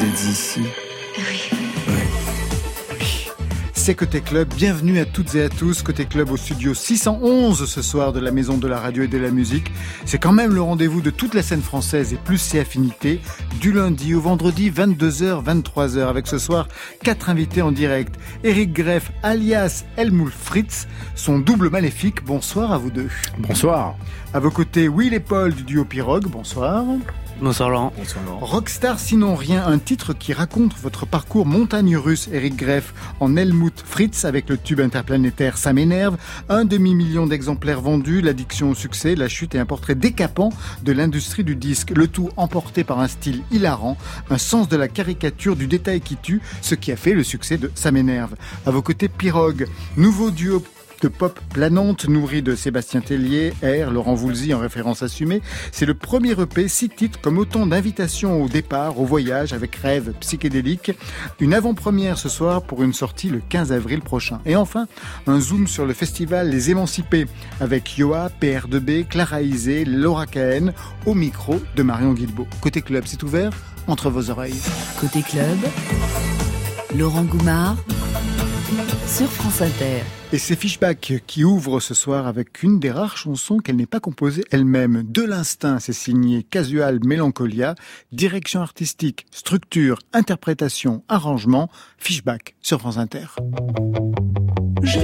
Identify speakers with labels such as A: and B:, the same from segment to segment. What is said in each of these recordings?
A: Vous êtes ici
B: Oui.
C: C'est Côté Club, bienvenue à toutes et à tous. Côté Club au studio 611 ce soir de la Maison de la Radio et de la Musique. C'est quand même le rendez-vous de toute la scène française et plus ses affinités, du lundi au vendredi 22h, 23h, avec ce soir quatre invités en direct. Eric Greff, alias Helmut Fritz, son double maléfique. Bonsoir à vous deux.
D: Bonsoir.
C: À vos côtés, Will et Paul du duo Pirogue. Bonsoir. Rockstar sinon rien, un titre qui raconte votre parcours montagne russe, Eric Greff, en Helmut Fritz avec le tube interplanétaire Ça m'énerve, un demi-million d'exemplaires vendus, l'addiction au succès, la chute et un portrait décapant de l'industrie du disque, le tout emporté par un style hilarant, un sens de la caricature du détail qui tue, ce qui a fait le succès de Ça m'énerve. À vos côtés, Pirogue, nouveau duo de pop planante nourrie de Sébastien Tellier, R, Laurent Voulzy en référence assumée. C'est le premier EP, six titres comme autant d'invitations au départ, au voyage avec rêve psychédélique. Une avant-première ce soir pour une sortie le 15 avril prochain. Et enfin, un zoom sur le festival Les Émancipés avec Yoa, PR2B, Clara Isé, Laura Cahen au micro de Marion Guilbeault. Côté club, c'est ouvert entre vos oreilles.
B: Côté club, Laurent Goumard sur France Inter.
C: Et c'est Fishback qui ouvre ce soir avec une des rares chansons qu'elle n'est pas composée elle-même. De l'instinct, c'est signé Casual Mélancolia, direction artistique, structure, interprétation, arrangement, Fishback sur France Inter.
E: Je,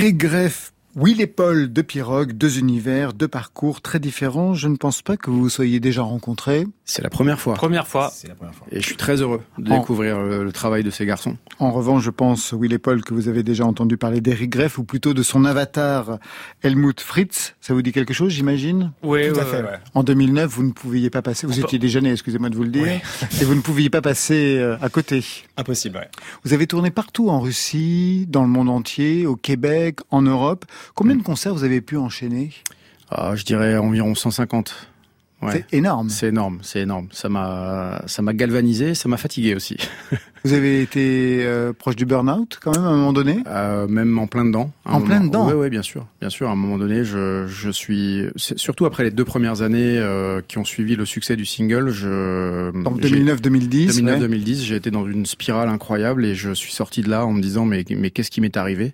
C: Eric Greff, Will et Paul, deux pirogues, deux univers, deux parcours très différents. Je ne pense pas que vous vous soyez déjà rencontrés.
A: C'est la première fois.
D: Première fois.
F: C'est la première fois.
A: Et je suis très heureux de
C: En-
A: découvrir le, le travail de ces garçons.
C: En revanche, je pense, Will et Paul, que vous avez déjà entendu parler d'Eric Greff, ou plutôt de son avatar, Helmut Fritz. Ça vous dit quelque chose, j'imagine?
D: Oui,
F: Tout à fait,
D: ouais.
F: ouais.
C: En 2009, vous ne pouviez pas passer, vous
D: On
C: étiez déjà né, excusez-moi de vous le dire, et vous ne pouviez pas passer euh, à côté.
F: Impossible, ouais.
C: Vous avez tourné partout en Russie, dans le monde entier, au Québec, en Europe. Combien de concerts vous avez pu enchaîner?
A: Ah, je dirais environ 150. Ouais.
C: C'est énorme.
A: C'est énorme, c'est énorme. Ça m'a, ça m'a galvanisé, ça m'a fatigué aussi.
C: Vous avez été euh, proche du burn-out quand même à un moment donné?
A: Euh, même en plein dedans.
C: En plein dedans
A: Oui, oui, bien sûr, bien sûr. À un moment donné, je, je suis, surtout après les deux premières années euh, qui ont suivi le succès du single, je.
C: Donc
A: j'ai-
C: 2009-2010. ouais.
A: 2009-2010, j'ai été dans une spirale incroyable et je suis sorti de là en me disant mais mais qu'est-ce qui m'est arrivé?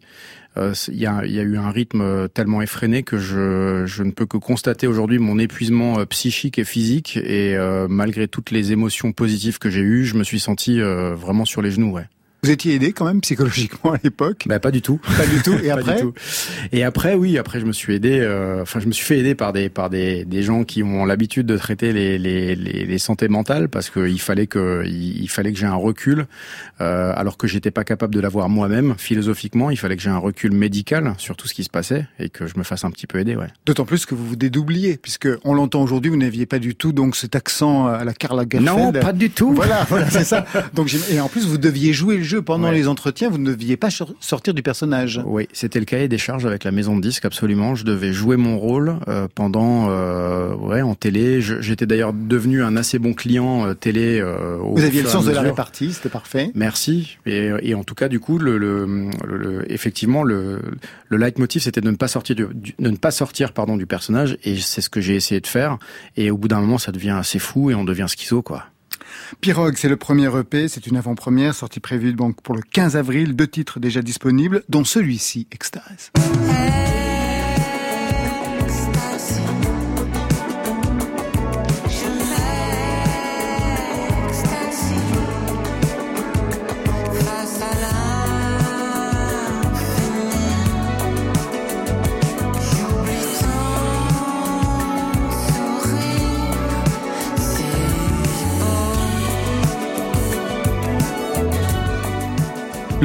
A: Il y, a, y a eu un rythme tellement effréné que je, je ne peux que constater aujourd'hui mon épuisement euh, psychique et physique et euh, malgré toutes les émotions positives que j'ai eues, je me suis senti euh, vraiment sur les genoux. Ouais.
C: Vous étiez aidé quand même psychologiquement à l'époque?
A: Bah pas du tout.
C: Pas du tout. Et
A: Pas
C: après?
A: du tout. Et après, oui, après je me suis aidé. euh, Enfin, je me suis fait aider par des par des, des gens qui ont l'habitude de traiter les les, les, les santé mentales parce qu'il fallait que il, il fallait que j'ai un recul, euh, alors que j'étais pas capable de l'avoir moi-même philosophiquement. Il fallait que j'ai un recul médical sur tout ce qui se passait et que je me fasse un petit peu aider. Ouais.
C: D'autant plus que vous vous dédoubliez, puisque on l'entend aujourd'hui, vous n'aviez pas du tout donc cet accent à la Carla Gerfeld.
A: du tout.
C: Voilà, voilà, c'est ça. Donc, et en plus, vous deviez jouer le jeu pendant
A: Ouais.
C: les entretiens, vous ne deviez pas sor- sortir du personnage.
A: Oui, c'était le cahier des charges avec la maison de disques, absolument. Je devais jouer mon rôle euh, pendant, euh, ouais, en télé. J'étais d'ailleurs devenu un assez bon client euh, télé. euh, au
C: Vous aviez le sens de la répartie, c'était parfait.
A: Merci. Et, et en tout cas, du coup, le, le, le- le- effectivement, le, le leitmotiv, c'était de ne pas sortir du, du- de ne pas sortir, pardon, du personnage. Et c'est ce que j'ai essayé de faire. Et au bout d'un moment, ça devient assez fou et on devient schizo, quoi.
C: Pirogue, c'est le premier EP, c'est une avant-première, sortie prévue donc pour le 15 avril, deux titres déjà disponibles, dont celui-ci, Extase.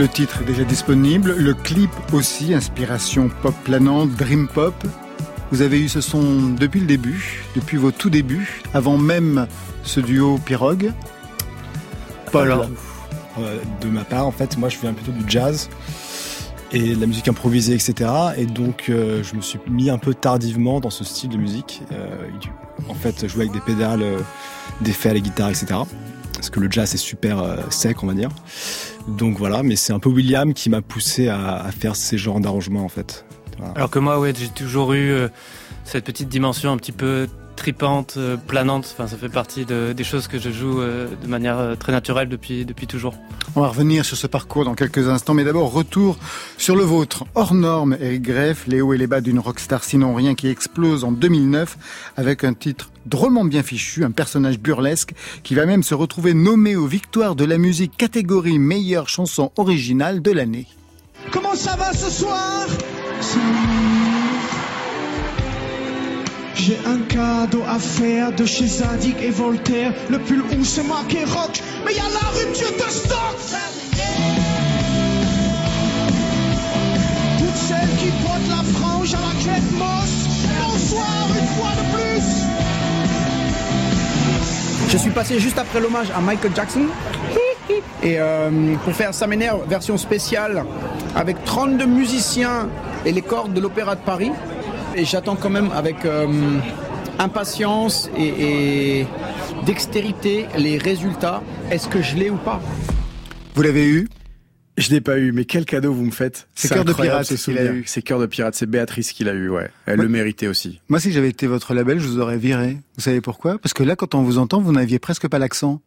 C: Le titre est déjà disponible, le clip aussi, inspiration pop planante, dream pop. Vous avez eu ce son depuis le début, depuis vos tout débuts, avant même ce duo Pirogue. Paul,
F: Euh, de ma part, en fait, moi, je viens plutôt du jazz et de la musique improvisée, etc. Et donc, euh, je me suis mis un peu tardivement dans ce style de musique. Euh, en fait, jouer avec des pédales, euh, d'effets à la guitare, etc. Parce que le jazz est super euh, sec, on va dire. Donc voilà, mais c'est un peu William qui m'a poussé à, faire ces genres d'arrangements, en fait.
D: Alors que moi, ouais, j'ai toujours eu euh, cette petite dimension un petit peu tripante, euh, planante. Enfin, ça fait partie de- des choses que je joue euh, de manière euh, très naturelle depuis, depuis toujours.
C: on va revenir sur ce parcours dans quelques instants, mais d'abord retour sur le vôtre. Hors norme, Eric Greff, les hauts et les bas d'une rockstar sinon rien qui explose en 2009 avec un titre drôlement bien fichu, un personnage burlesque qui va même se retrouver nommé aux victoires de la musique catégorie meilleure chanson originale de l'année.
G: Comment ça va ce soir? J'ai un cadeau à faire de chez Zadig et Voltaire. Le pull où c'est marqué rock, mais y a la rupture de stock. Toutes celles qui portent la frange à la crête mosse. Bonsoir une fois de plus.
H: Je suis passé juste après l'hommage à Michael Jackson. Et euh, pour faire Ça m'énerve, version spéciale, avec 32 musiciens et les cordes de l'Opéra de Paris. Et j'attends quand même avec euh, impatience et, et dextérité les résultats. Est-ce que je l'ai ou pas?
C: Vous l'avez eu?
A: Je l'ai pas eu, mais quel cadeau vous me faites
C: C'est Cœur de Pirate
A: ce
C: qu'il a eu.
A: C'est cœur de pirate, c'est Béatrice qui l'a eu, ouais. Elle le méritait aussi.
C: Moi, si j'avais été votre label, je vous aurais viré. Vous savez pourquoi? Parce que là, quand on vous entend, vous n'aviez presque pas l'accent.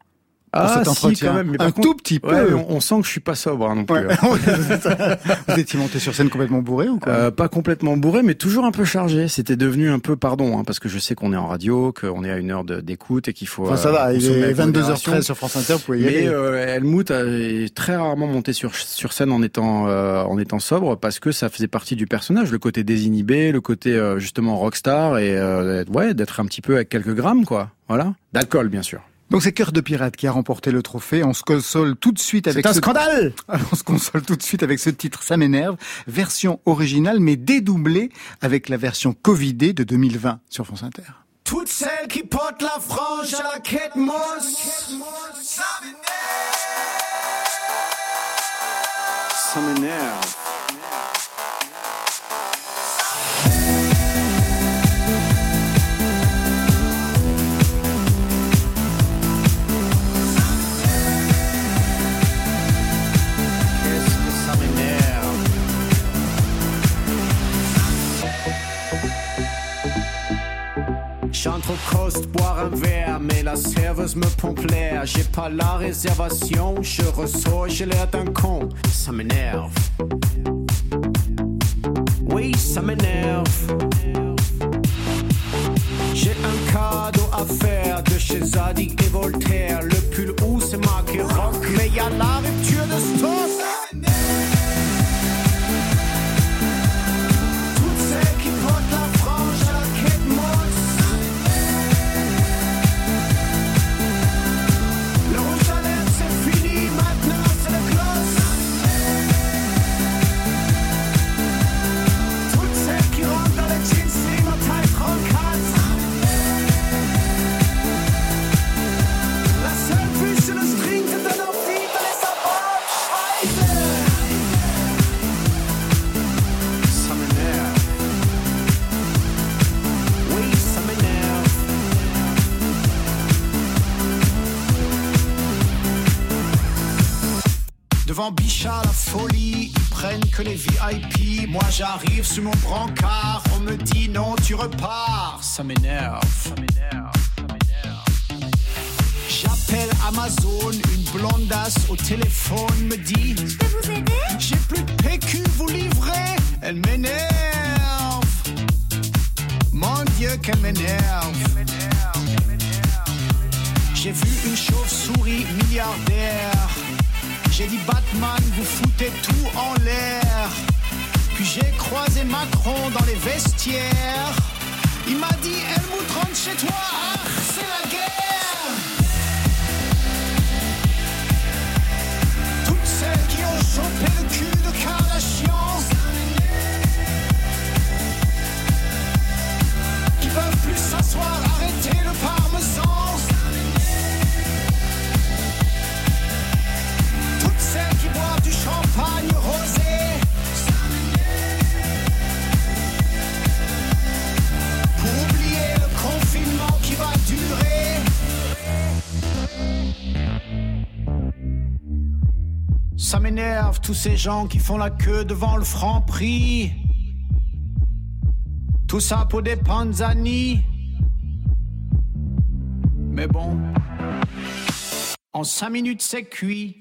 A: Ah,
C: cet
A: si,
C: entretien
A: quand même, mais
C: Un
A: contre-
C: tout petit peu.
A: Ouais, on, on sent que je suis pas sobre hein, non plus.
C: Ouais.
A: hein.
C: Vous étiez monté sur scène complètement bourré ou quoi?
A: Euh, pas complètement bourré, mais toujours un peu chargé. C'était devenu un peu, pardon, hein, parce que je sais qu'on est en radio, qu'on est à une heure d'écoute et qu'il faut.
C: Enfin, ça
A: euh,
C: va, il
A: consommer
C: est
A: avec modération.
C: 22h13 sur France Inter, vous pouvez y
A: Mais
C: aller.
A: euh, Helmut a- est très rarement monté sur sur scène en étant euh, en étant sobre parce que ça faisait partie du personnage, le côté désinhibé, le côté euh, justement rockstar et euh, ouais d'être un petit peu avec quelques grammes quoi, voilà, d'alcool bien sûr.
C: Donc c'est Cœur de Pirate qui a remporté le trophée. On se console tout de suite avec
A: C'est un
C: ce...
A: scandale.
C: On se console tout de suite avec ce titre Ça m'énerve, version originale mais dédoublée avec la version Covidée de 2020 sur France Inter.
G: Toutes celles qui portent la frange à la quête mousse.
A: Ça m'énerve. Qu'est-ce
G: mais la serveuse me pompe l'air. J'ai pas la réservation, je ressors, j'ai l'air d'un con. Ça m'énerve. Oui, ça m'énerve. J'ai un cadeau à faire de chez Zadig et Voltaire. Le pull où c'est marqué rock, mais y a la rupture de stock. Devant Bichat, la folie, ils prennent que les VIP. Moi j'arrive sur mon brancard, on me dit non, tu repars. Ça m'énerve. Ça m'énerve. Ça m'énerve. J'appelle Amazon, une blondasse au téléphone me dit Je peux vous aider? J'ai plus de PQ, vous livrez? Elle m'énerve. Mon Dieu, qu'elle m'énerve. J'ai vu une chauve-souris milliardaire. J'ai dit Batman, vous foutez tout en l'air. Puis j'ai croisé Macron dans les vestiaires. Il m'a dit Helmut rentre chez toi, ah, c'est la guerre. Toutes celles qui ont chopé le cul de Kardashian. Qui peuvent plus s'asseoir, arrêter le parmesan. Ça m'énerve tous ces gens qui font la queue devant le franc prix. Tout ça pour des panzani. Mais bon, en cinq minutes c'est cuit.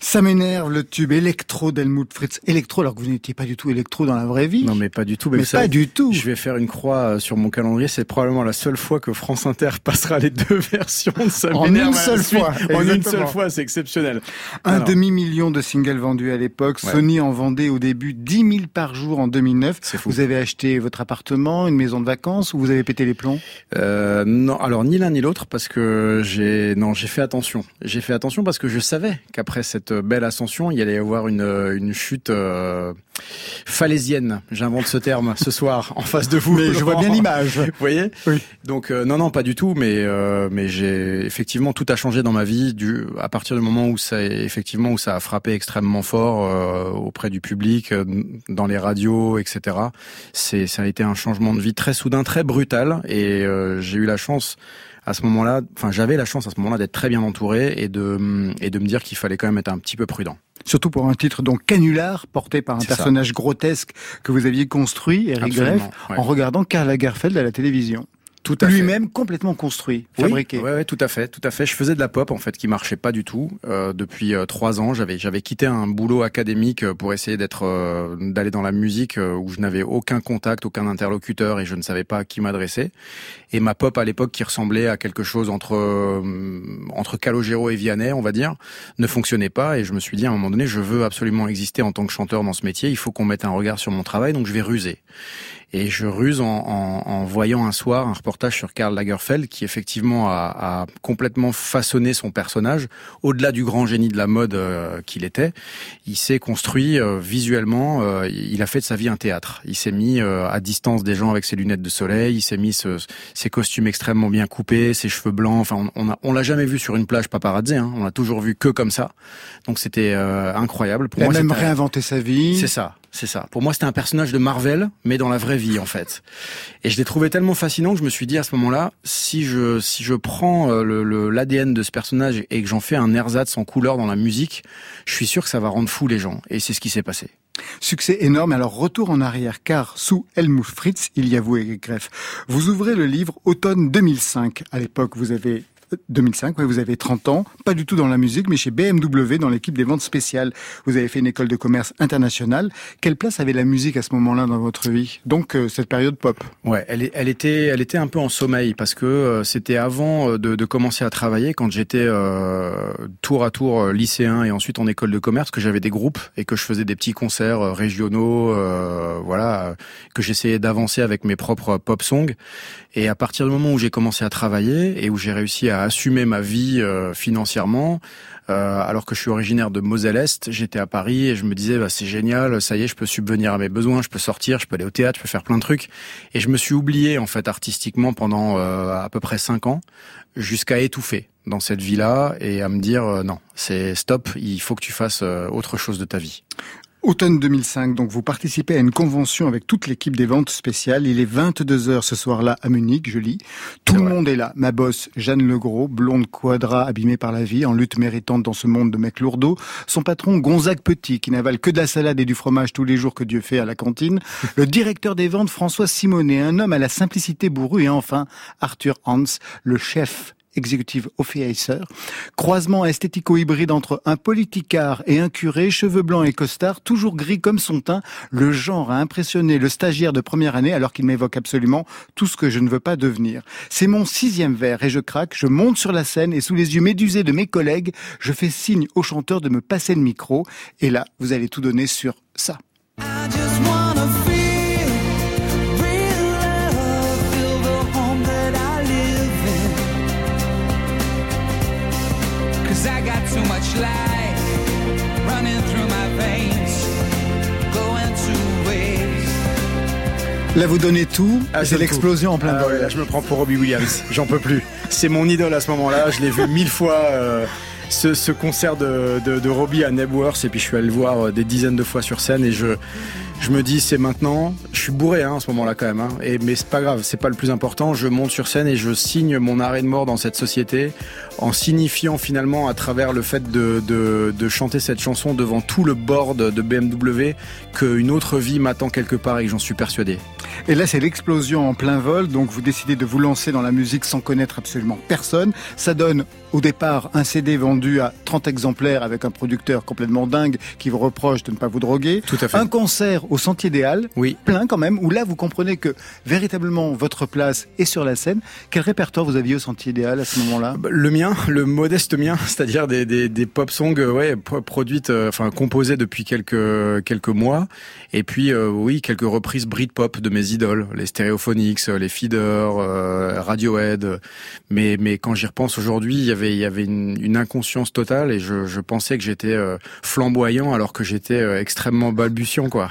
G: Ça m'énerve
C: le tube électro d'Helmut Fritz. Électro alors que vous n'étiez pas du tout électro dans la vraie vie.
A: Non mais pas du tout.
C: mais pas du tout.
A: Je vais faire une croix euh, sur mon calendrier. C'est probablement la seule fois que France Inter passera les deux versions de ça
C: En une seule fois,
A: En une seule fois, c'est exceptionnel.
C: Un
A: Alors,
C: demi-million de singles vendus à l'époque.
A: Ouais.
C: Sony en vendait au début 10 000 par jour en 2009.
A: C'est fou.
C: Vous avez acheté votre appartement, une maison de vacances ou vous avez pété les plombs?
A: Euh, non, alors ni l'un ni l'autre parce que j'ai non j'ai fait attention. J'ai fait attention parce que je savais qu'après cette belle ascension, il y allait y avoir une une chute euh, falaisienne. J'invente ce terme ce soir en face de vous.
C: Mais je vois bien l'image.
A: Vous voyez
C: Oui.
A: Donc euh, non non pas du tout mais euh, mais j'ai effectivement tout a changé dans ma vie du à partir du moment où ça effectivement où ça a frappé extrêmement fort euh, auprès du public euh, dans les radios etc. C'est ça a été un changement de vie très soudain très brutal et euh, j'ai eu la chance à ce moment-là enfin j'avais la chance à ce moment-là d'être très bien entouré et de et de me dire qu'il fallait quand même être un petit peu prudent.
C: Surtout pour un titre donc canular porté par un
A: ça.
C: personnage grotesque que vous aviez construit, Eric Greff,
A: ouais.
C: en regardant Karl Lagerfeld à la télévision.
A: Tout à fait.
C: Lui-même complètement construit,
A: Oui,
C: fabriqué.
A: Ouais, ouais, tout à fait, tout à fait. Je faisais de la pop en fait qui marchait pas du tout euh, depuis euh, trois ans. J'avais j'avais quitté un boulot académique euh, pour essayer d'être euh, d'aller dans la musique où je n'avais aucun contact, aucun interlocuteur et je ne savais pas à qui m'adresser. Et ma pop à l'époque qui ressemblait à quelque chose entre entre Calogero et Vianney, on va dire, ne fonctionnait pas et je me suis dit à un moment donné, je veux absolument exister en tant que chanteur dans ce métier. Il faut qu'on mette un regard sur mon travail, donc je vais ruser. Et je ruse en, en, en voyant un soir un reportage sur Karl Lagerfeld qui effectivement a, a complètement façonné son personnage au-delà du grand génie de la mode euh, qu'il était. Il s'est construit euh, visuellement. euh, il a fait de sa vie un théâtre. Il s'est mis euh, à distance des gens avec ses lunettes de soleil. Il s'est mis ce- ses costumes extrêmement bien coupés, ses cheveux blancs. Enfin, on, on a- on l'a jamais vu sur une plage paparazzi. Hein. On l'a toujours vu que comme ça. Donc c'était euh, incroyable. Pour
C: Il a
A: moi,
C: même réinventé sa vie.
A: c'est ça, c'est ça. Pour moi, c'était un personnage de Marvel, mais dans la vraie vie, en fait. Et je l'ai trouvé tellement fascinant que je me suis dit à ce moment-là, si je si je prends euh, l'ADN de ce personnage et que j'en fais un ersatz en couleur dans la musique, je suis sûr que ça va rendre fou les gens. Et c'est ce qui s'est passé.
C: Succès énorme. Alors retour en arrière, car sous Helmut Fritz, il y a vous, Eric Greff. Vous ouvrez le livre Automne 2005. À l'époque, vous avez 2005, ouais, vous avez 30 ans, pas du tout dans la musique, mais chez BMW, dans l'équipe des ventes spéciales. Vous avez fait une école de commerce internationale. Quelle place avait la musique à ce moment-là dans votre vie? Donc, euh, cette période pop.
A: Ouais, elle, elle était, elle était un peu en sommeil parce que euh, c'était avant euh, de, de commencer à travailler quand j'étais euh, tour à tour euh, lycéen et ensuite en école de commerce que j'avais des groupes et que je faisais des petits concerts euh, régionaux, voilà, que j'essayais d'avancer avec mes propres pop songs. Et à partir du moment où j'ai commencé à travailler et où j'ai réussi à assumer ma vie euh, financièrement, euh, alors que je suis originaire de Moselle-Est, j'étais à Paris et je me disais bah, c'est génial, ça y est, je peux subvenir à mes besoins, je peux sortir, je peux aller au théâtre, je peux faire plein de trucs. Et je me suis oublié en fait artistiquement pendant euh, à peu près cinq ans, jusqu'à étouffer dans cette vie-là et à me dire euh, non, c'est stop, il faut que tu fasses euh, autre chose de ta vie.
C: Automne 2005, donc vous participez à une convention avec toute l'équipe des ventes spéciales. Il est 22 heures ce soir-là à Munich, je lis. Tout le
A: vrai.
C: monde est là. Ma boss, Jeanne Legros, blonde quadra abîmée par la vie, en lutte méritante dans ce monde de mecs lourdeaux. Son patron, Gonzague Petit, qui n'avale que de la salade et du fromage tous les jours que Dieu fait à la cantine. Le directeur des ventes, François Simonet, un homme à la simplicité bourrue. Et enfin, Arthur Hans, le chef Executive Officer, croisement esthético-hybride entre un politicard et un curé, cheveux blancs et costard, toujours gris comme son teint, le genre a impressionné le stagiaire de première année alors qu'il m'évoque absolument tout ce que je ne veux pas devenir. C'est mon sixième verre et je craque, je monte sur la scène et sous les yeux médusés de mes collègues, je fais signe au chanteur de me passer le micro et là, vous allez tout donner sur ça.
E: Too much life running through my veins, going two ways.
C: Là, vous donnez tout,
A: Ah,
C: c'est l'explosion en plein
A: Ah
C: vol.
A: ouais, là, je me prends pour Robbie Williams. J'en peux plus. C'est mon idole à ce moment-là. Je l'ai vu mille fois. euh, ce, ce concert de, de, de Robbie à Nebworth et puis je suis allé le voir euh, des dizaines de fois sur scène et je je me dis c'est maintenant je suis bourré hein, à ce moment-là quand même hein, et mais c'est pas grave c'est pas le plus important je monte sur scène et je signe mon arrêt de mort dans cette société en signifiant finalement à travers le fait de, de, de chanter cette chanson devant tout le board de BMW qu'une autre vie m'attend quelque part et que j'en suis persuadé
C: Et là, c'est l'explosion en plein vol. Donc, vous décidez de vous lancer dans la musique sans connaître absolument personne. Ça donne, au départ, un CD vendu à 30 exemplaires avec un producteur complètement dingue qui vous reproche de ne pas vous droguer.
A: tout à fait
C: Un concert au Sentier des Halles,
A: oui
C: plein quand même, où là, vous comprenez que véritablement votre place est sur la scène. Quel répertoire vous aviez au Sentier des Halles à ce moment-là?
A: Bah, Le mien, le modeste mien, c'est-à-dire des, des, des pop songs, euh, ouais, pro- produites, euh, enfin composées depuis quelques quelques mois, et puis euh, oui, quelques reprises Britpop de mes idoles, les Stereophonics, les Feeders, euh, Radiohead. Mais mais quand j'y repense aujourd'hui, il y avait il y avait une, une inconscience totale et je, je pensais que j'étais flamboyant alors que j'étais extrêmement balbutiant quoi.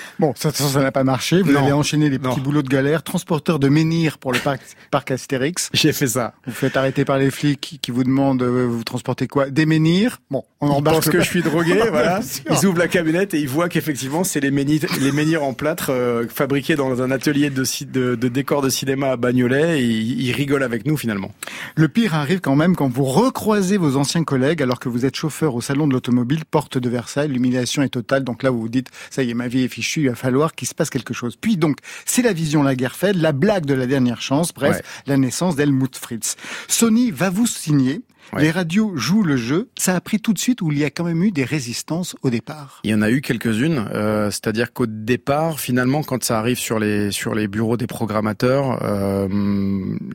C: Bon, ça, n'a pas marché. Vous
A: Non.
C: avez enchaîné les petits
A: Non.
C: boulots de galère, transporteur de menhirs pour le parc, parc Astérix.
A: J'ai fait ça.
C: Vous faites arrêter par les flics qui, vous demandent, euh, vous transportez quoi? Des menhirs? Bon, on
A: Ils
C: embarque
A: pensent
C: le
A: que je suis drogué, voilà. Ils ouvrent la camionnette et ils voient qu'effectivement c'est les menhirs, les menhirs en plâtre euh, fabriqués dans un atelier de, de, de décor de cinéma à Bagnolet et ils, ils rigolent avec nous finalement.
C: Le pire arrive quand même quand vous recroisez vos anciens collègues alors que vous êtes chauffeur au salon de l'automobile, porte de Versailles. L'humiliation est totale. Donc là, vous vous dites, ça y est, ma vie est fichue, va falloir qu'il se passe quelque chose. Puis donc, c'est la vision Lagerfeld, la blague de la dernière chance, bref,
A: Ouais.
C: la naissance d'Helmut Fritz. Sony va vous signer.
A: Ouais.
C: Les radios jouent le jeu. Ça a pris tout de suite où il y a quand même eu des résistances au départ.
A: Il y en a eu quelques-unes, euh, c'est-à-dire qu'au départ, finalement, quand ça arrive sur les sur les bureaux des programmateurs, euh,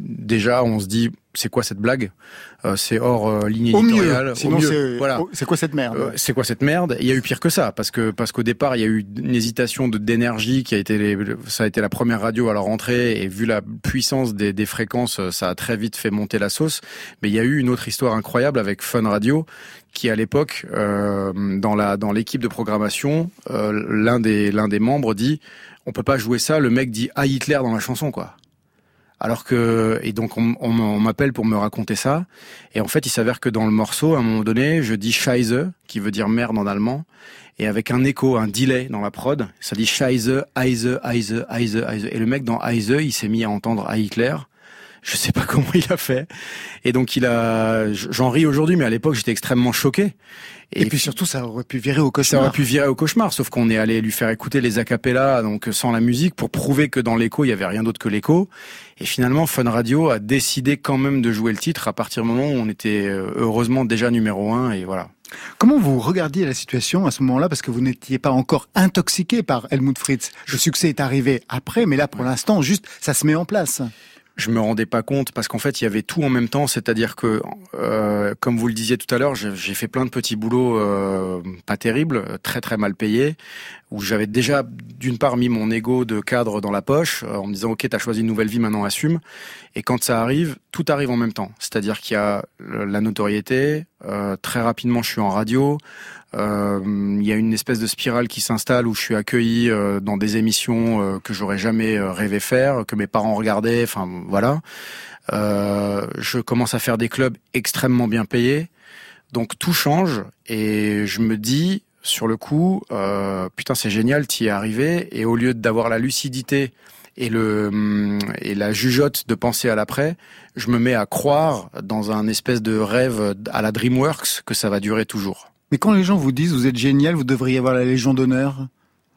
A: déjà on se dit c'est quoi cette blague? Euh, C'est hors euh, ligne
C: Au
A: éditoriale.
C: mieux.
A: Au
C: Sinon, c'est
A: voilà.
C: oh, c'est quoi cette merde?
A: Euh, c'est quoi cette merde? Il y a eu pire que ça parce que parce qu'au départ il y a eu une hésitation de d'énergie qui a été les- ça a été la première radio à leur entrée et vu la puissance des, des fréquences ça a très vite fait monter la sauce. Mais il y a eu une autre histoire incroyable avec Fun Radio qui à l'époque euh, dans la dans l'équipe de programmation euh, l'un des l'un des membres dit on peut pas jouer ça le mec dit ah Hitler dans la chanson quoi. Alors que et donc on, m'appelle pour me raconter ça. Et en fait il s'avère que dans le morceau à un moment donné je dis Scheiße qui veut dire merde en allemand. Et avec un écho un delay dans la prod ça dit Scheiße Heise Heise Heise Heise. Et le mec dans Heise il s'est mis à entendre à Hitler je sais pas comment il a fait et donc il a j'en ris aujourd'hui mais à l'époque j'étais extrêmement choqué
C: Et, puis surtout, ça aurait pu virer au
A: ça
C: cauchemar.
A: aurait pu virer au cauchemar, sauf qu'on est allé lui faire écouter les acapellas, donc sans la musique, pour prouver que dans l'écho, il y avait rien d'autre que l'écho. Et finalement, Fun Radio a décidé quand même de jouer le titre à partir du moment où on était euh, heureusement déjà numéro un, et voilà.
C: Comment vous regardiez la situation à ce moment-là? Parce que vous n'étiez pas encore intoxiqué par Helmut Fritz. Le succès est arrivé après, mais là, pour l'instant, juste, ça se met en place.
A: Je me rendais pas compte parce qu'en fait il y avait tout en même temps, c'est-à-dire que euh, comme vous le disiez tout à l'heure, j'ai fait plein de petits boulots euh, pas terribles, très très mal payés, où j'avais déjà d'une part mis mon ego de cadre dans la poche euh, en me disant ok t'as choisi une nouvelle vie maintenant assume, et quand ça arrive tout arrive en même temps, c'est-à-dire qu'il y a la notoriété, euh, très rapidement je suis en radio, il y a une espèce de spirale qui s'installe où je suis accueilli euh, dans des émissions euh, que j'aurais jamais euh, rêvé faire, que mes parents regardaient, enfin voilà. Euh, je commence à faire des clubs extrêmement bien payés, donc tout change et je me dis sur le coup, euh, putain c'est génial, t'y es arrivé et au lieu d'avoir la lucidité et hum, et la jugeote de penser à l'après, je me mets à croire dans un espèce de rêve à la DreamWorks que ça va durer toujours.
C: Mais quand les gens vous disent, vous êtes génial, vous devriez avoir la Légion d'honneur,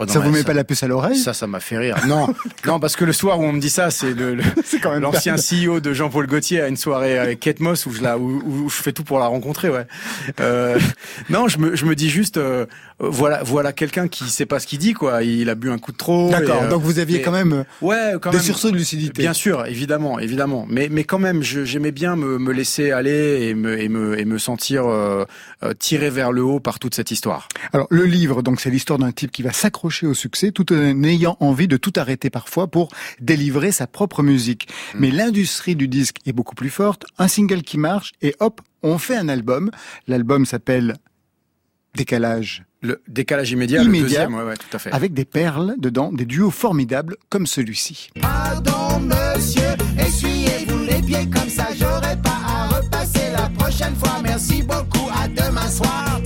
A: Oh, non,
C: ça vous met pas la puce à l'oreille
A: Ça, ça m'a fait rire. Non, non, parce que le soir où on me dit ça, c'est le, le-
C: C'est quand même
A: l'ancien CEO de Jean-Paul Gaultier à une soirée avec Kate Moss où je la, où, où je fais tout pour la rencontrer, ouais. Euh, non, je me, je me dis juste, euh, voilà, voilà quelqu'un qui sait pas ce qu'il dit, quoi. Il a bu un coup de trop.
C: D'accord,
A: euh,
C: donc vous aviez quand même euh,
A: ouais, quand
C: des
A: même.
C: sursauts de lucidité.
A: Bien sûr, évidemment, évidemment. Mais, mais quand même, j'aimais bien me, me laisser aller et me, et me, et me sentir euh, tiré vers le haut par toute cette histoire.
C: Alors le livre, donc c'est l'histoire d'un type qui va s'accrocher au succès tout en ayant envie de tout arrêter parfois pour délivrer sa propre musique. Mais l'industrie du disque est beaucoup plus forte, un single qui marche et hop, on fait un album. L'album s'appelle Décalage
A: Le décalage immédiat,
C: Immédiat.
A: le deuxième, ouais, ouais, tout à fait.
C: avec des perles dedans, des duos formidables comme celui-ci.
G: Pardon, monsieur, essuyez-vous les pieds comme ça, j'aurai pas à repasser la prochaine fois. Merci beaucoup, à demain soir.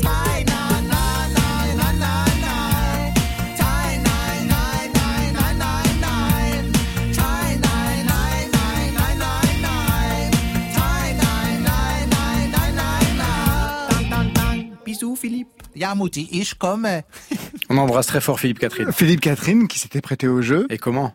G: Komme.
A: On embrasse très fort Philippe Catherine.
C: Philippe Catherine qui s'était prêté au jeu.
A: Et comment?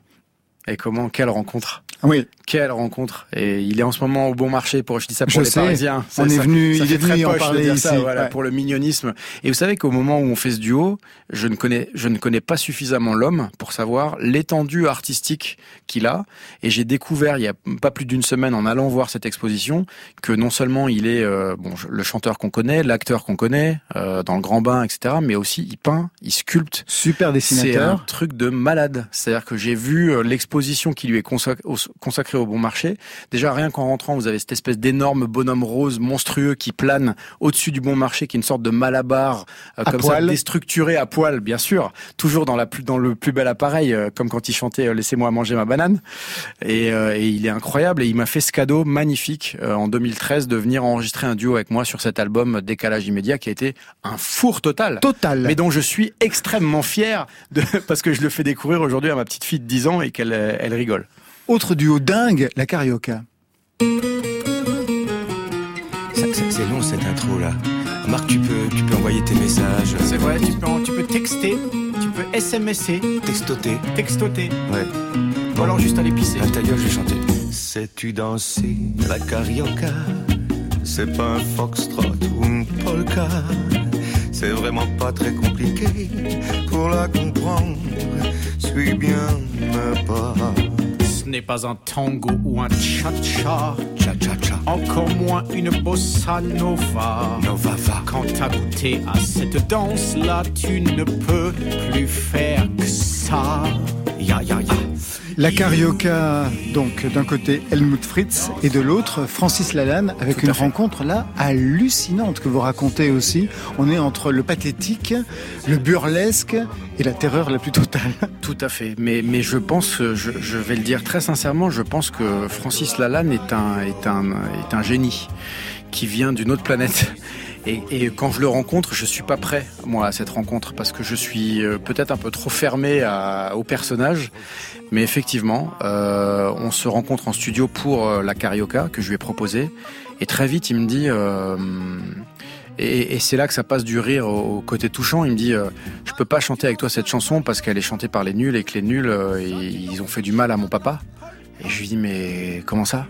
A: Et comment? Quelle rencontre?
C: Oui,
A: Quelle rencontre Et il est en ce moment au bon marché pour, je dis ça pour
C: Je
A: les
C: sais.
A: Parisiens.
C: On est venu-
A: ça
C: il est venu
A: très poche de dire
C: ici,
A: ça, voilà,
C: ouais.
A: pour le mignonisme. Et vous savez qu'au moment où on fait ce duo, je ne connais, je ne connais pas suffisamment l'homme pour savoir l'étendue artistique qu'il a. Et j'ai découvert il y a pas plus d'une semaine en allant voir cette exposition que non seulement il est euh, bon le chanteur qu'on connaît, l'acteur qu'on connaît euh, dans le grand bain, etc. Mais aussi il peint, il sculpte.
C: super
A: C'est un
C: dessinateur.
A: truc de malade. C'est-à-dire que j'ai vu euh, l'exposition qui lui est consac- consacré au bon marché. Déjà, rien qu'en rentrant, vous avez cette espèce d'énorme bonhomme rose monstrueux qui plane au-dessus du bon marché, qui est une sorte de malabar, euh, comme
C: poil.
A: ça, déstructuré à poil, bien sûr. Toujours dans, la plus, dans le plus bel appareil, euh, comme quand il chantait euh, Laissez-moi manger ma banane. Et, et il est incroyable. Et il m'a fait ce cadeau magnifique en 2013 de venir enregistrer un duo avec moi sur cet album Décalage immédiat qui a été un four total.
C: Total.
A: Mais dont je suis extrêmement fier de, parce que je le fais découvrir aujourd'hui à ma petite fille de 10 ans et qu'elle elle rigole.
C: Autre duo dingue, la carioca.
I: C'est long cette intro là. Marc, tu peux, tu peux envoyer tes messages,
G: C'est vrai, tu peux, tu peux texter, tu peux SMSer,
I: textoter.
G: textoter,
I: Ouais.
G: ou alors juste aller pisser.
I: À ta gueule, je vais chanter. Sais-tu danser la carioca? C'est pas un foxtrot ou une polka. C'est vraiment pas très compliqué pour la comprendre. Suis bien me pas.
G: Ce n'est pas un tango ou un cha-cha,
I: Cha-cha-cha.
G: encore moins une bossa nova.
I: Nova va.
G: Quand t'as goûté à cette danse-là, tu ne peux plus faire que ça.
I: Ya ya ya.
C: La carioca, donc d'un côté Helmut Fritz et de l'autre Francis Lalanne avec une
A: fait.
C: rencontre là hallucinante que vous racontez aussi. On est entre le pathétique, le burlesque et la terreur la plus totale.
A: Tout à fait. Mais, mais je pense, je, je vais le dire très sincèrement, je pense que Francis Lalanne est un, est un, est un génie qui vient d'une autre planète. Et, et quand je le rencontre, je suis pas prêt, moi, à cette rencontre, parce que je suis euh, peut-être un peu trop fermé à, au personnage. Mais effectivement, euh, on se rencontre en studio pour euh, la carioca que je lui ai proposé. Et très vite, il me dit... euh, et, c'est là que ça passe du rire au, côté touchant. Il me dit, je peux pas chanter avec toi cette chanson parce qu'elle est chantée par les nuls et que les nuls, ils ont fait du mal à mon papa. Et je lui dis, mais comment ça?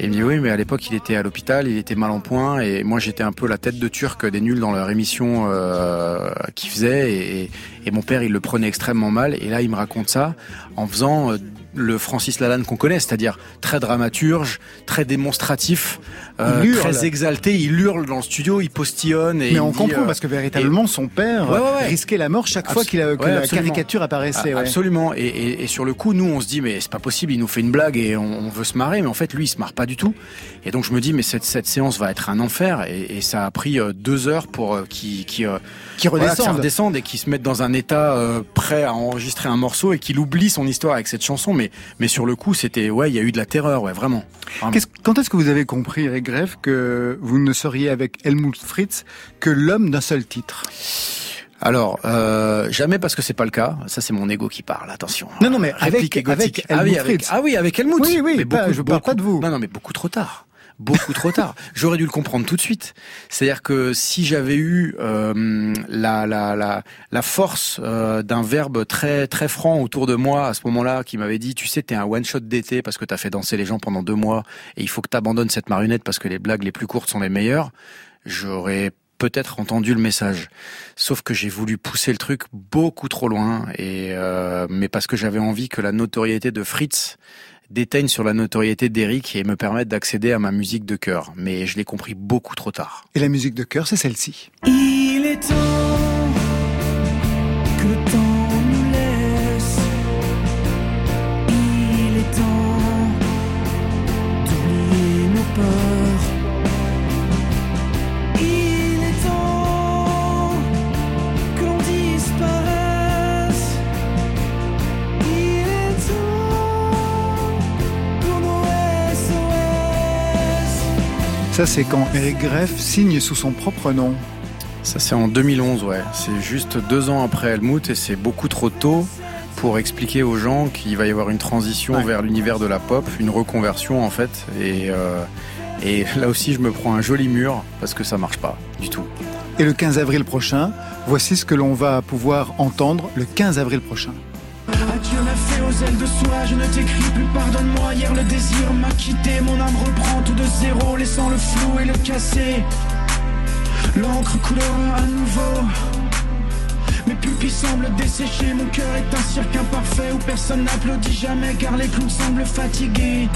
A: Et il me dit, oui, mais à l'époque, il était à l'hôpital, il était mal en point, et moi, j'étais un peu la tête de turc des nuls dans leur émission euh, qu'ils faisaient, et, et- mon père, il le prenait extrêmement mal. Et là, il me raconte ça en faisant euh, le Francis Lalanne qu'on connaît, c'est-à-dire très dramaturge, très démonstratif, euh, très exalté, il hurle dans le studio, il postillonne. Et
C: Mais on
A: dit,
C: comprend
A: euh,
C: parce que véritablement son père
A: Ouais, ouais, ouais.
C: risquait la mort chaque fois qu'il a, que la
A: absolument.
C: caricature apparaissait.
A: Ah. Absolument. Et, et- et sur le coup, nous, on se dit, mais c'est pas possible, il nous fait une blague et on, on veut se marrer, mais en fait, lui, il se marre pas du tout. Et donc, je me dis, mais cette, cette séance va être un enfer. Et, ça a pris euh, deux heures pour euh, qu'il
C: Qui
A: voilà, que ça
C: redescendent.
A: redescende et qu'il se mette dans un état euh, prêt à enregistrer un morceau et qu'il oublie son histoire avec cette chanson. Mais, mais sur le coup, c'était, ouais, il y a eu de la terreur, ouais, vraiment. Vraiment.
C: Qu'est-ce- quand est-ce que vous avez compris, Eric Greff, que vous ne seriez avec Helmut Fritz que l'homme d'un seul titre?
A: Alors, euh, jamais parce que c'est pas le cas. Ça, c'est mon ego qui parle. Attention.
C: Non, non, mais avec-
A: égotique.
C: avec
A: ah oui,
C: Helmut
A: avec,
C: Fritz.
A: ah oui, avec Helmut.
C: Oui, oui,
A: Mais
C: pas- je parle pas de vous.
A: Non, non, mais beaucoup trop tard. Beaucoup trop tard. J'aurais dû le comprendre tout de suite. C'est-à-dire que si j'avais eu euh, la, la, la, force euh, d'un verbe très très franc autour de moi à ce moment-là, qui m'avait dit, tu sais, t'es un one shot d'été parce que t'as fait danser les gens pendant deux mois et il faut que t'abandonnes cette marionnette parce que les blagues les plus courtes sont les meilleures, j'aurais peut-être entendu le message. Sauf que j'ai voulu pousser le truc beaucoup trop loin, et euh, mais parce que j'avais envie que la notoriété de Fritz déteigne sur la notoriété d'Eric et me permette d'accéder à ma musique de cœur. Mais je l'ai compris beaucoup trop tard.
C: Et la musique de cœur, c'est celle-ci.
E: Il est temps
C: Ça, c'est quand Eric Greff signe sous son propre nom.
A: Ça c'est en 2011, ouais. C'est juste deux ans après Helmut et c'est beaucoup trop tôt pour expliquer aux gens qu'il va y avoir une transition
C: Ouais.
A: vers l'univers de la pop, une reconversion en fait. Et, euh, et là aussi je me prends un joli mur parce que ça marche pas du tout.
C: Et le 15 avril prochain, voici ce que l'on va pouvoir entendre le 15 avril prochain.
E: De soie, je ne t'écris plus, pardonne-moi. Hier le désir m'a quitté, mon âme reprend tout de zéro, laissant le flou et le cassé. L'encre coulera à nouveau. Mes pupilles semblent desséchées, mon cœur est un cirque imparfait où personne n'applaudit jamais car les clowns semblent fatigués.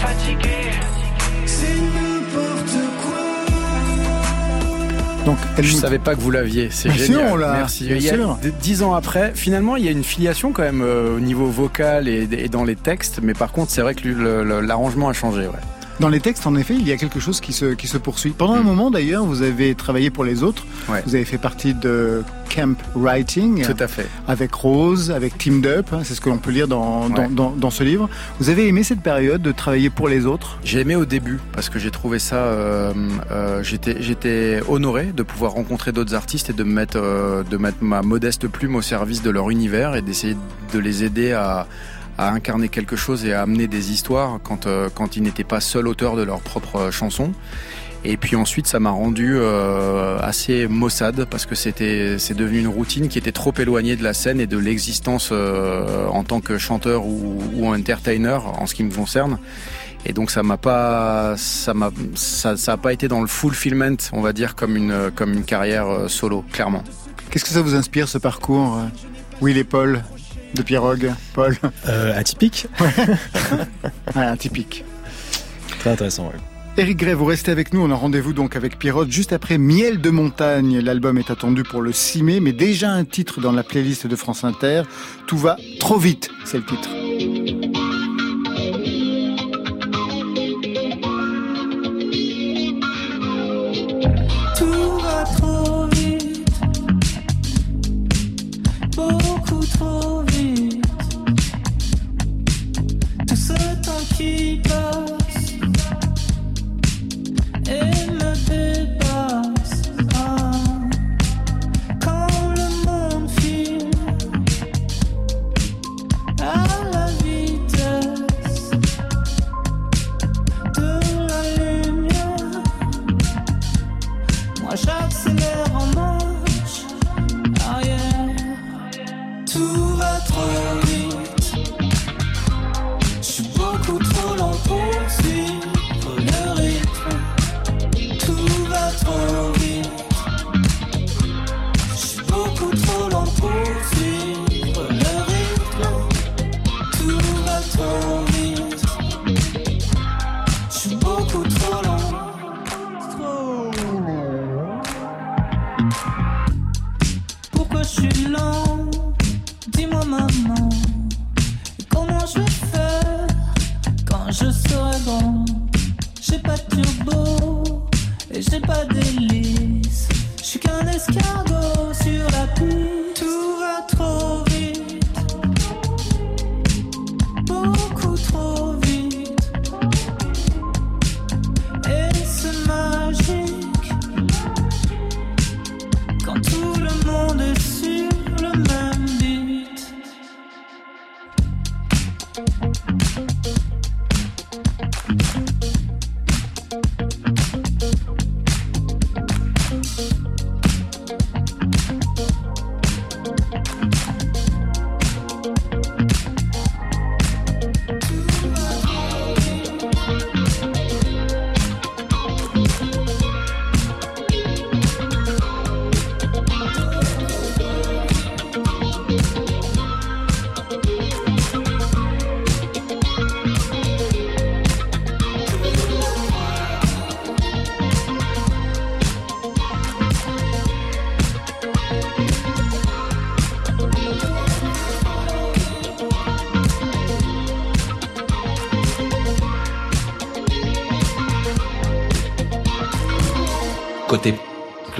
E: Fatigués. C'est
C: Donc,
A: Je
C: Helmut,
A: savais pas que vous l'aviez, c'est
C: Bien sûr,
A: génial.
C: on
A: Merci.
C: bien
A: Il y a
C: sûr.
A: dix ans après, finalement, il y a une filiation quand même euh, au niveau vocal et, et dans les textes, mais par contre, c'est vrai que l'arrangement a changé. Ouais.
C: Dans les textes, en effet, il y a quelque chose qui se, qui se poursuit. Pendant un moment, d'ailleurs, vous avez travaillé pour les autres.
A: Mm. Ouais.
C: Vous avez fait partie de Camp Writing
A: Tout à fait.
C: avec Rose, avec Teamed Up. hein, c'est ce que l'on peut lire dans, dans,
A: Ouais.
C: dans, dans ce livre. Vous avez aimé cette période de travailler pour les autres?
A: J'ai aimé au début parce que j'ai trouvé ça. euh, euh, j'étais j'étais honoré de pouvoir rencontrer d'autres artistes et de me mettre euh, de mettre ma modeste plume au service de leur univers et d'essayer de les aider à à incarner quelque chose et à amener des histoires quand euh, quand ils n'étaient pas seuls auteurs de leurs propres euh, chansons. Et puis ensuite, ça m'a rendu euh, assez maussade parce que c'était c'est devenu une routine qui était trop éloignée de la scène et de l'existence euh, en tant que chanteur ou, ou entertainer en ce qui me concerne. Et donc ça m'a pas ça m'a ça, ça a pas été dans le fulfillment, on va dire comme une comme une carrière euh, solo, clairement.
C: Qu'est-ce que ça vous inspire, ce parcours euh, Will et Paul? De Pirogue Paul
F: Euh, atypique.
C: Ouais, un typique.
F: Très intéressant, ouais.
C: Eric Gray, vous restez avec nous. On a rendez-vous donc avec Pierrot juste après Miel de montagne. L'album est attendu pour le 6 mai, mais déjà un titre dans la playlist de France Inter. Tout va trop vite, c'est le titre.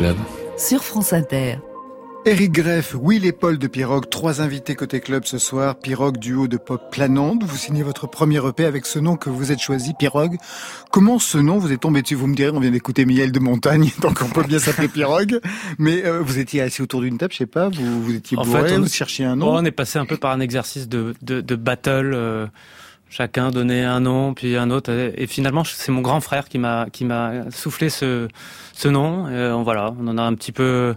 J: Club.
B: Sur France Inter.
C: Eric Greff, Will et Paul de Pirogue, trois invités côté club ce soir. Pirogue, duo de pop planante. Vous signez votre premier EP avec ce nom que vous êtes choisi, Pirogue. Comment ce nom vous est tombé dessus? Vous me direz, on vient d'écouter Miel de Montagne, donc on peut bien s'appeler Pirogue. Mais euh, vous étiez assis autour d'une table, je sais pas, vous, vous étiez
D: En
C: bourré,
D: fait, on-
C: vous cherchiez un
D: Bon,
C: nom.
D: on est passé un peu par un exercice de, de, de battle. euh, chacun donnait un nom, puis un autre. Et finalement, c'est mon grand frère qui m'a qui m'a soufflé ce ce nom. Et, euh, voilà, on en a un petit peu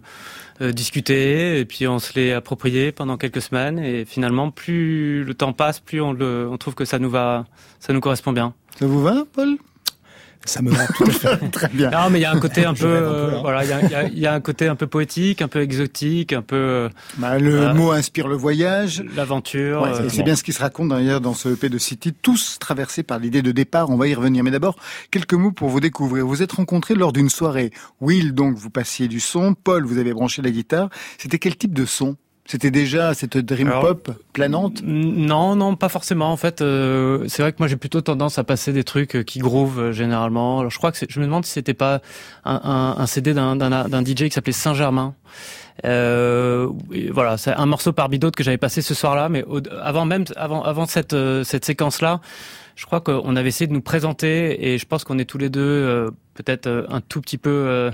D: euh, discuté, et puis on se l'est approprié pendant quelques semaines. Et finalement, plus le temps passe, plus on le on trouve que ça nous va, ça nous correspond bien.
C: Ça vous va, Paul?
F: Ça me va tout à fait.
C: Très bien.
D: Non, mais il y a un côté un peu,
F: un
D: euh, voilà, il y a, il y a- il y a un côté un peu poétique, un peu exotique, un peu euh,
C: Bah, le mot inspire le voyage.
D: l'aventure.
C: Ouais,
D: euh,
C: c'est bien ce qui se raconte d'ailleurs dans ce EP de City, tous traversés par l'idée de départ, on va y revenir. Mais d'abord, quelques mots pour vous découvrir. Vous êtes rencontrés lors d'une soirée. Will, donc, vous passiez du son. Paul, vous avez branché la guitare. C'était quel type de son? C'était déjà cette dream
D: Alors,
C: pop planante
D: Non, non, pas forcément. En fait, euh, c'est vrai que moi j'ai plutôt tendance à passer des trucs euh, qui groove euh, généralement. Alors, je crois que je me demande si c'était pas un, un, un CD d'un DJ qui s'appelait Saint-Germain. Euh, et voilà, c'est un morceau par d'autres que j'avais passé ce soir-là, mais au- avant même, avant, avant cette euh, cette séquence-là, je crois qu'on avait essayé de nous présenter et je pense qu'on est tous les deux euh, peut-être euh, un tout petit peu euh,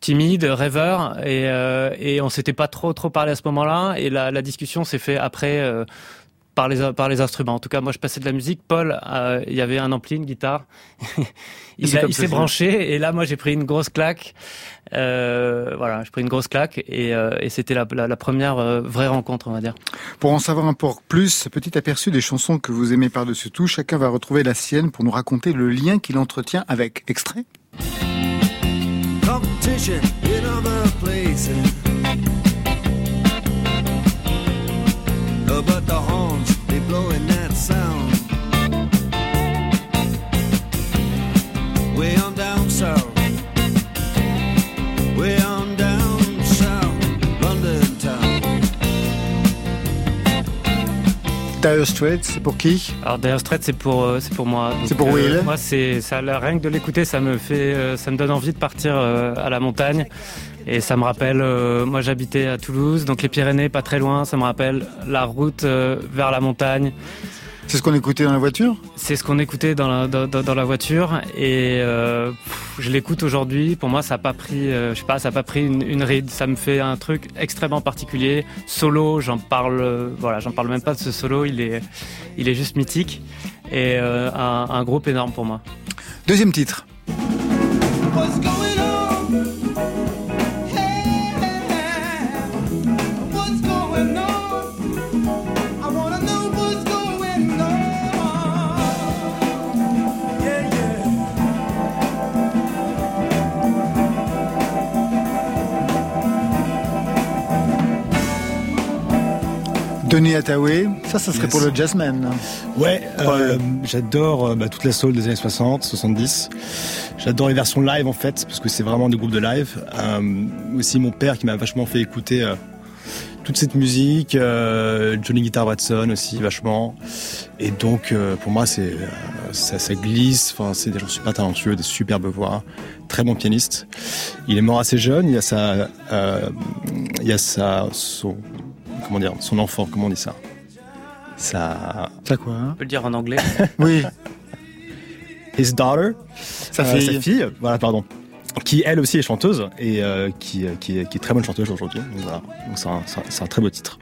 D: timide, rêveur, et, euh, et on s'était pas trop trop parlé à ce moment-là. Et la, la discussion s'est fait après euh, par les par les instruments. En tout cas, moi, je passais de la musique. Paul, euh, il y avait un ampli, une guitare. Il s'est branché, et là, moi, j'ai pris une grosse claque. Voilà, j'ai pris une grosse claque, et, et c'était la, la, la première vraie rencontre, on va dire.
C: Pour en savoir un peu plus, petit aperçu des chansons que vous aimez par-dessus tout, chacun va retrouver la sienne pour nous raconter le lien qu'il entretient avec. Extrait
J: competition in other places. But
C: Dire Straits, c'est pour qui
D: Alors Dire Straits, c'est pour euh, c'est pour moi.
C: C'est pour Will.
D: Moi, c'est ça. Rien que de l'écouter, ça me fait, euh, ça me donne envie de partir euh, à la montagne. Et ça me rappelle, euh, moi j'habitais à Toulouse, donc les Pyrénées, pas très loin. Ça me rappelle la route euh, vers la montagne.
C: C'est ce qu'on écoutait dans la voiture
D: C'est ce qu'on écoutait dans la, dans, la voiture et euh, pff, je l'écoute aujourd'hui. Pour moi, ça a pas pris, euh, je sais pas, ça a pas pris une, une ride. Ça me fait un truc extrêmement particulier. Solo, j'en parle, euh, voilà, j'en parle même pas de ce solo. Il est, il est juste mythique et euh, un, un groupe énorme pour moi.
C: Deuxième titre.
E: What's going on?
C: Denis Hathaway, ça, ça serait
F: Yes.
C: pour le jazzman.
F: Ouais, euh, j'adore euh, bah, toute la soul des années 60, 70. J'adore les versions live en fait, parce que c'est vraiment des groupes de live. Euh, aussi mon père qui m'a vachement fait écouter euh, toute cette musique, Johnny Guitar Watson aussi vachement. Et donc pour moi c'est ça, ça glisse. Enfin c'est des gens super talentueux, des superbes voix, très bon pianiste. Il est mort assez jeune. Il y a sa, il y a sa, son, comment dire, son enfant, comment on dit ça? Sa,
C: Ça quoi? Hein
D: On peut le dire en anglais.
C: Oui,
F: his daughter,
C: sa
F: euh,
C: fille.
F: sa fille, voilà, pardon, qui elle aussi est chanteuse et euh, qui, euh, qui, est, qui est très bonne chanteuse aujourd'hui. Donc voilà, donc c'est un, c'est un- très beau titre.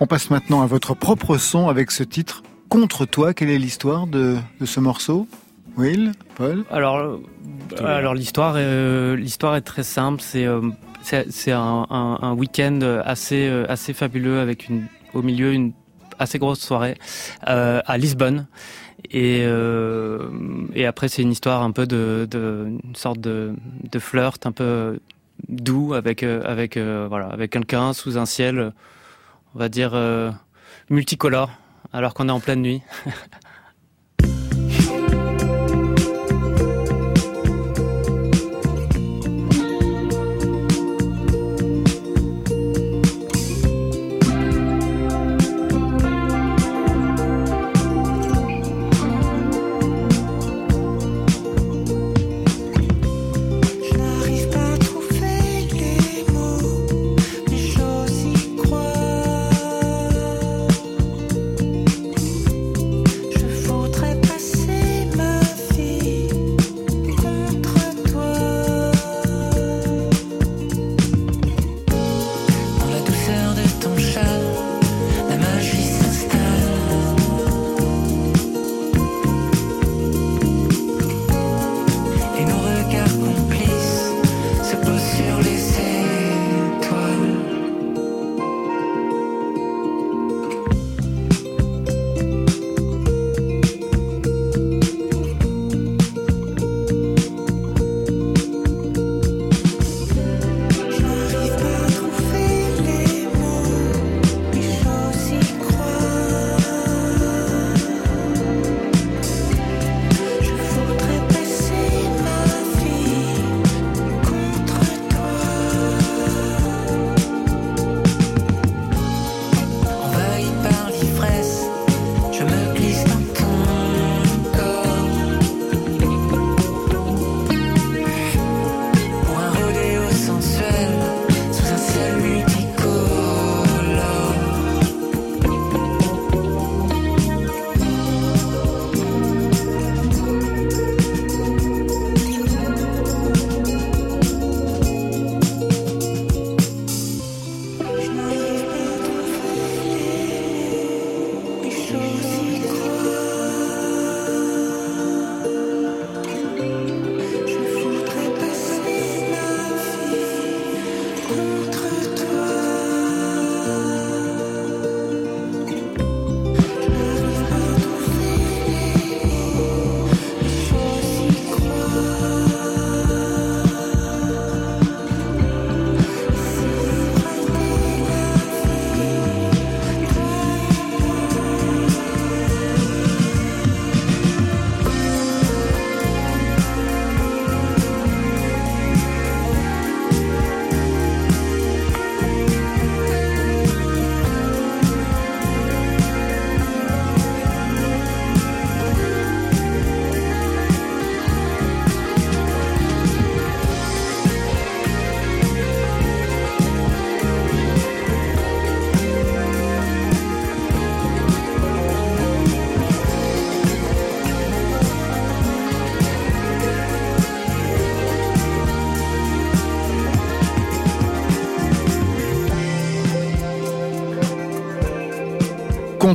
C: On passe maintenant à votre propre son avec ce titre. Contre toi, quelle est l'histoire de, de ce morceau? Will? Paul?
D: Alors, alors l'histoire, euh, l'histoire est très simple. C'est, euh, c'est, un, week-end assez, euh, fabuleux avec au milieu une assez grosse soirée euh, à Lisbonne. Et, euh, et après, c'est une histoire un peu de, une sorte de, flirt un peu doux avec, avec, voilà, avec quelqu'un sous un ciel, on va dire multicolore, alors qu'on est en pleine nuit.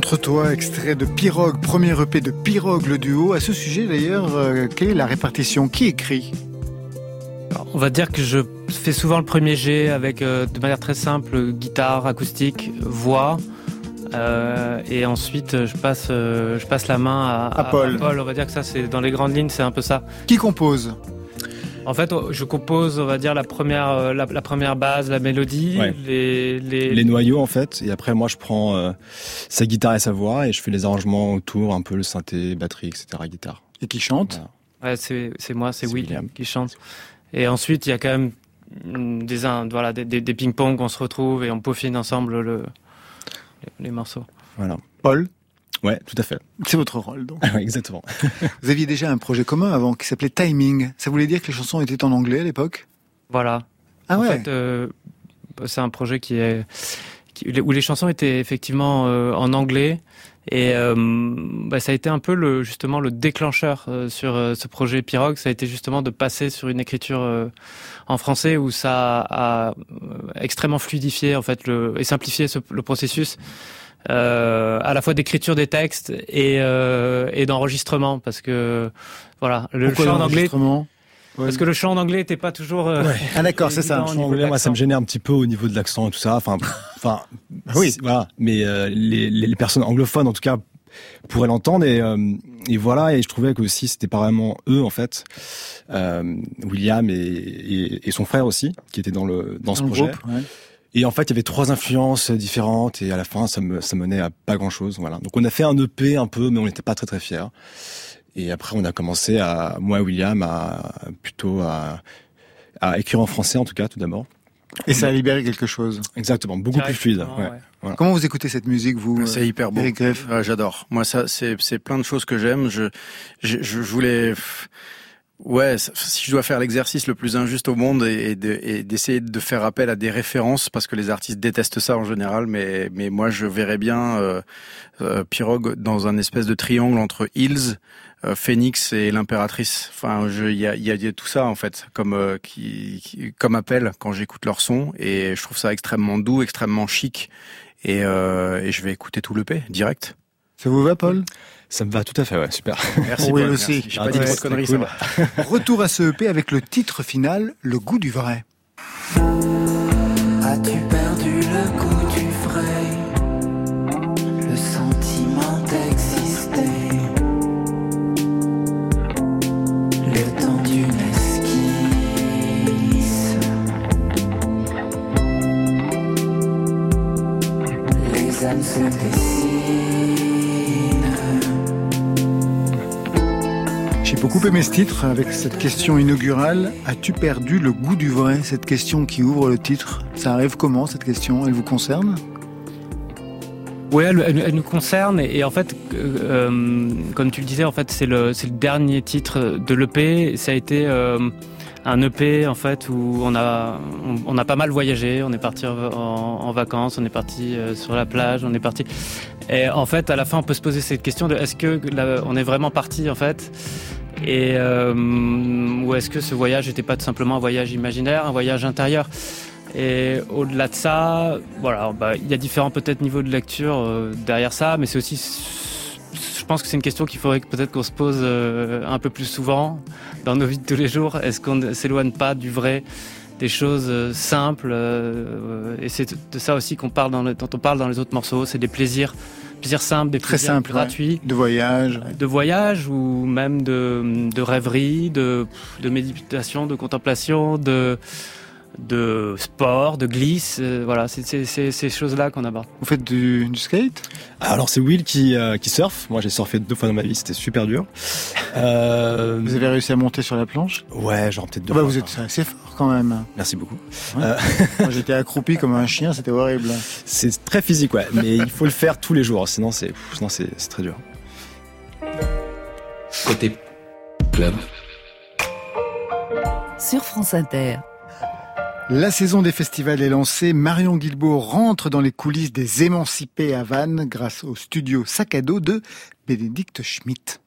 C: Contre toi, extrait de Pirogue, premier EP de Pirogue, le duo. À ce sujet d'ailleurs, euh, quelle est la répartition? Qui écrit?
D: On va dire que je fais souvent le premier jet avec, euh, de manière très simple, guitare, acoustique, voix. Euh, et ensuite, je passe, euh, je passe la main à,
C: À Paul.
D: On va dire que ça, c'est dans les grandes lignes, c'est un peu ça.
C: Qui compose?
D: En fait, je compose, on va dire la première, euh, la, la première base, la mélodie,
F: Ouais.
D: les, les,
F: Les noyaux en fait, et après moi je prends euh, sa guitare et sa voix et je fais les arrangements autour, un peu le synthé, batterie, etc. Guitare.
C: Et qui chante?
F: Voilà.
D: Ouais, c'est moi, c'est
F: C'est
D: Will
F: William.
D: qui chante. Et ensuite, il y a quand même des voilà des, des, des ping-pong, on se retrouve et on peaufine ensemble le, les, les morceaux.
F: Voilà.
C: Paul?
F: Ouais, tout à fait.
C: C'est votre rôle donc.
F: Ouais, Exactement.
C: Vous aviez déjà un projet commun avant qui s'appelait Timing. Ça voulait dire que les chansons étaient en anglais à l'époque?
D: Voilà.
C: Ah
D: en
C: ouais
D: fait, euh, c'est un projet qui est qui- où les chansons étaient effectivement euh, en anglais. Et euh, bah, ça a été un peu le justement le déclencheur euh, sur euh, ce projet Pirogue. Ça a été justement de passer sur une écriture euh, en français où ça a extrêmement fluidifié en fait le, et simplifié ce- le processus à la fois d'écriture des textes et, euh, et d'enregistrement parce que voilà le
C: Pourquoi
D: chant en anglais parce que le chant en anglais n'était pas toujours euh,
C: Ah d'accord, c'est ça.
F: En anglais, moi, ça me gênait un petit peu au niveau de l'accent et tout ça. Enfin, enfin,
C: Oui.
F: c'est- voilà. Mais euh, les, les les personnes anglophones, en tout cas, pourraient l'entendre et, euh, et voilà. Et je trouvais que aussi, c'était pas vraiment eux, en fait, euh, William et, et, et son frère aussi, qui étaient dans le dans ce
C: Dans le
F: projet.
C: groupe, ouais.
F: Et en fait, il y avait trois influences différentes et à la fin, ça me ça menait à pas grand chose. Voilà. Donc, on a fait un EP un peu, mais on n'était pas très très fiers. Et après, on a commencé à moi et William à plutôt à à écrire en français en tout cas tout d'abord.
C: Et ça a libéré quelque chose.
F: Exactement, beaucoup plus fluide. Ouais.
C: Comment vous écoutez cette musique, vous
A: C'est
C: euh,
A: hyper beau. Ouais, J'adore. Moi, ça, c'est c'est plein de choses que j'aime. Je, je je voulais. Ouais, si je dois faire l'exercice le plus injuste au monde et, et de- et d'essayer de faire appel à des références, parce que les artistes détestent ça en général, mais mais moi je verrais bien euh, euh, Pirogue dans un espèce de triangle entre Hills, euh, Phoenix et l'impératrice. Enfin, il y a, tout ça en fait comme euh, comme appel quand j'écoute leur son et je trouve ça extrêmement doux, extrêmement chic et, et je vais écouter tout le P direct.
C: Ça vous va, Paul?
F: Ça me va tout à fait, ouais, super.
A: Merci.
C: Oui,
A: Paul,
C: aussi.
A: J'ai
F: Ah,
A: pas dit trop de
F: c'était
A: conneries,
F: cool.
A: ça va.
C: Retour à ce EP avec le titre final, Le goût du vrai.
J: As-tu perdu le goût du vrai? Le sentiment d'exister? Le temps d'une esquisse? Les âmes se
C: beaucoup aimé ce titre avec cette question inaugurale. As-tu perdu le goût du vrai? Cette question qui ouvre le titre. Ça arrive comment cette question? Elle vous concerne?
D: Oui, elle, nous concerne et, en fait, euh, euh, comme tu le disais, en fait, c'est le, dernier titre de l'EP. Ça a été euh, un EP en fait où on a, on, a pas mal voyagé. On est parti en, vacances, on est parti sur la plage, on est parti. Et en fait, à la fin, on peut se poser cette question de est-ce que on est vraiment parti en fait? Et euh, ou est-ce que ce voyage n'était pas tout simplement un voyage imaginaire, un voyage intérieur? Et au-delà de ça, voilà, bah, il y a différents peut-être niveaux de lecture euh, derrière ça, mais c'est aussi, je pense que c'est une question qu'il faudrait peut-être qu'on se pose euh, un peu plus souvent dans nos vies de tous les jours. Est-ce qu'on ne s'éloigne pas du vrai, des choses euh, simples Et c'est de ça aussi qu'on parle dans dont on parle dans les autres morceaux. C'est des plaisirs, plaisirs simples, des
C: Très
D: plaisirs
C: simple, ouais.
D: gratuits
C: De voyage
D: de voyage ou même de, de rêverie, de, de méditation, de contemplation, de, de sport, de glisse. euh, voilà, c'est ces choses-là qu'on aborde.
C: Vous faites du, du skate?
F: Alors c'est Will qui, euh, qui surfe. Moi j'ai surfé deux fois dans ma vie, c'était super dur. Euh,
C: Vous avez réussi à monter sur la planche?
F: Ouais, genre peut-être deux
C: Ah bah,
F: fois.
C: Vous êtes assez fort quand même.
F: Merci beaucoup.
C: Moi j'étais accroupi comme un chien, c'était horrible.
F: C'est très physique, ouais, mais il faut le faire tous les jours, sinon c'est très dur.
K: Côté club.
B: Sur France Inter.
C: La saison des festivals est lancée. Marion Guilbault rentre dans les coulisses des émancipés à Vannes grâce au studio sac à dos de Bénédicte Schmitt.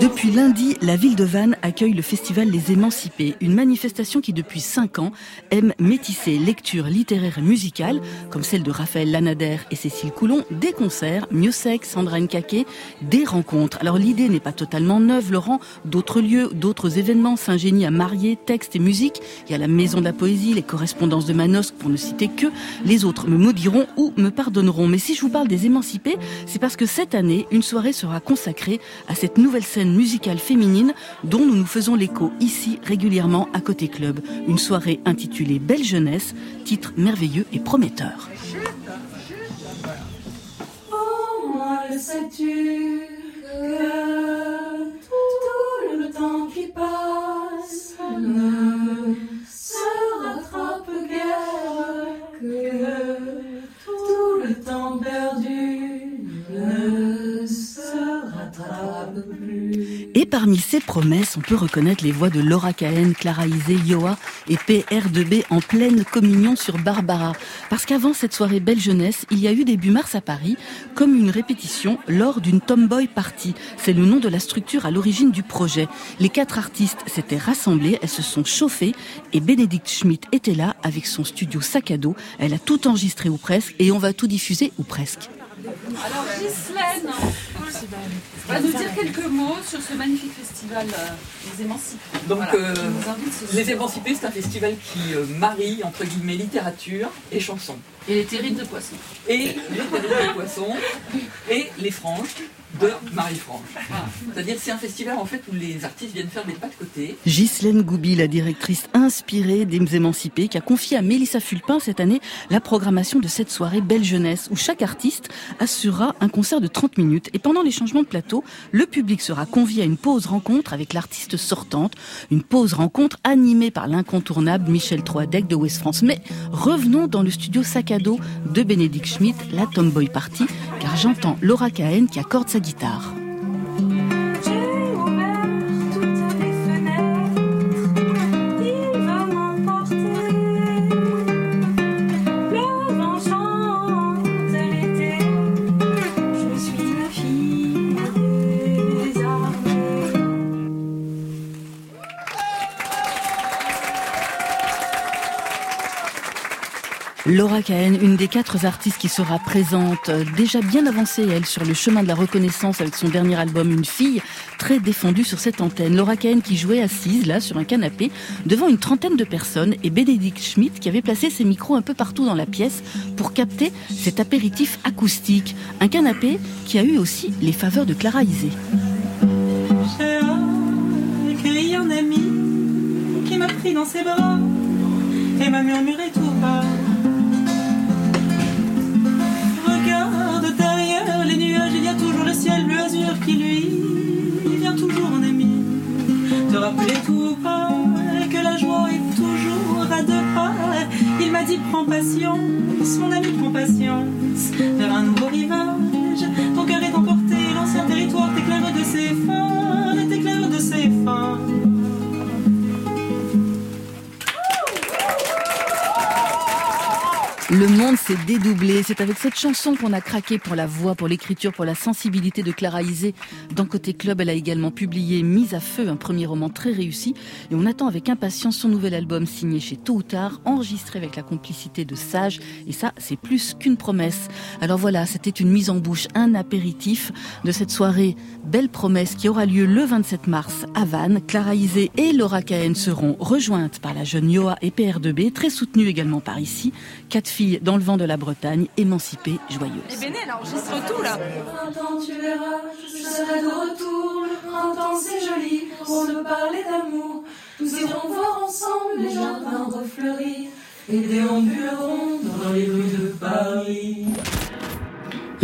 L: Depuis lundi, la ville de Vannes accueille le festival Les Émancipés, une manifestation qui depuis cinq ans aime métisser lecture littéraire et musicale, comme celle de Raphaël Lanader et Cécile Coulon, des concerts, Miossec, Sandra Nkake, des rencontres. Alors l'idée n'est pas totalement neuve, Laurent, d'autres lieux, d'autres événements s'ingénient à marier texte et musique. Il y a la Maison de la Poésie, les correspondances de Manosque, pour ne citer que. Les autres me maudiront ou me pardonneront. Mais si je vous parle des Émancipés, c'est parce que cette année, une soirée sera consacrée à cette nouvelle scène musicale féminine dont nous nous faisons l'écho ici régulièrement à Côté Club. Une soirée intitulée Belle Jeunesse, titre merveilleux et prometteur. Et parmi ces promesses, on peut reconnaître les voix de Laura Cahen, Clara Isé, Yoa et PR2B en pleine communion sur Barbara. Parce qu'avant cette soirée Belle Jeunesse, il y a eu début mars à Paris, comme une répétition lors d'une Tomboy Party. C'est le nom de la structure à l'origine du projet. Les quatre artistes s'étaient rassemblés, elles se sont chauffées et Bénédicte Schmidt était là avec son studio sac à dos. Elle a tout enregistré ou presque et on va tout diffuser ou presque.
M: Alors Va nous dire quelques mots sur ce magnifique festival euh, Les Émancipés.
N: Donc,
M: Voilà,
N: euh,
M: soir.
N: Les Émancipés, c'est un festival qui euh, marie, entre guillemets, littérature et chanson.
M: Et les terrines de poissons.
N: Et les terribles de poissons et les franges de Marie-Frange. C'est-à-dire c'est un festival en fait où les artistes viennent faire des pas de côté.
L: Ghislaine Goubi, la directrice inspirée des Émancipés, qui a confié à Mélissa Fulpin cette année la programmation de cette soirée Belle Jeunesse, où chaque artiste assurera un concert de 30 minutes. Et pendant les changements de plateau, le public sera convié à une pause rencontre avec l'artiste sortante, une pause rencontre animée par l'incontournable Michel Troadec de West France. Mais revenons dans le studio sac à dos de Bénédicte Schmidt, la Tomboy Party, car j'entends Laura Cahen qui accorde sa guitare. Laura Cahen, une des quatre artistes qui sera présente, euh, déjà bien avancée, elle, sur le chemin de la reconnaissance avec son dernier album Une fille, très défendue sur cette antenne. Laura Cahen qui jouait assise, là, sur un canapé, devant une trentaine de personnes, et Bénédicte Schmidt qui avait placé ses micros un peu partout dans la pièce pour capter cet apéritif acoustique. Un canapé qui a eu aussi les faveurs de Clara Isé.
E: Un ami qui m'a pris dans ses bras et m'a murmuré tout bas. Toujours le ciel bleu azur qui lui vient toujours en ami. Te rappeler tout bas que la joie est toujours à deux pas. Il m'a dit prends patience, mon ami prends patience vers un nouveau rivage. Ton cœur est emporté, l'ancien territoire t'éclaire de ses phares, t'éclaire de ses phares.
L: Le monde s'est dédoublé. C'est avec cette chanson qu'on a craqué pour la voix, pour l'écriture, pour la sensibilité de Clara Isé. Dans Côté Club, elle a également publié Mise à feu, un premier roman très réussi. Et on attend avec impatience son nouvel album signé chez Tôt ou Tard, enregistré avec la complicité de Sage. Et ça, c'est plus qu'une promesse. Alors voilà, c'était une mise en bouche, un apéritif de cette soirée Belle Promesse qui aura lieu le 27 mars à Vannes. Clara Isé et Laura Cahen seront rejointes par la jeune Yoa et PR2B, très soutenues également par ici. Dans le vent de la Bretagne, émancipées, joyeuses.
M: Et Béné, elle enregistre tout là.
E: printemps, tu verras, je serai de retour. Le printemps, c'est joli pour nous parler d'amour. Nous irons voir ensemble les jardins refleuris et déambulerons dans les rues de Paris.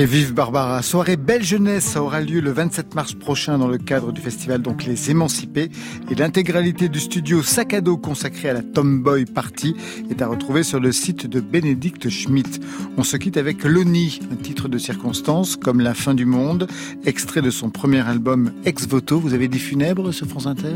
C: Et vive Barbara, soirée Belle Jeunesse, aura lieu le 27 mars prochain dans le cadre du festival donc Les Émancipés. Et l'intégralité du studio Sac à consacré à la Tomboy Party est à retrouver sur le site de Bénédicte Schmidt. On se quitte avec Loni, un titre de circonstance comme La fin du monde, extrait de son premier album Ex Voto. Vous avez des funèbres sur France Inter?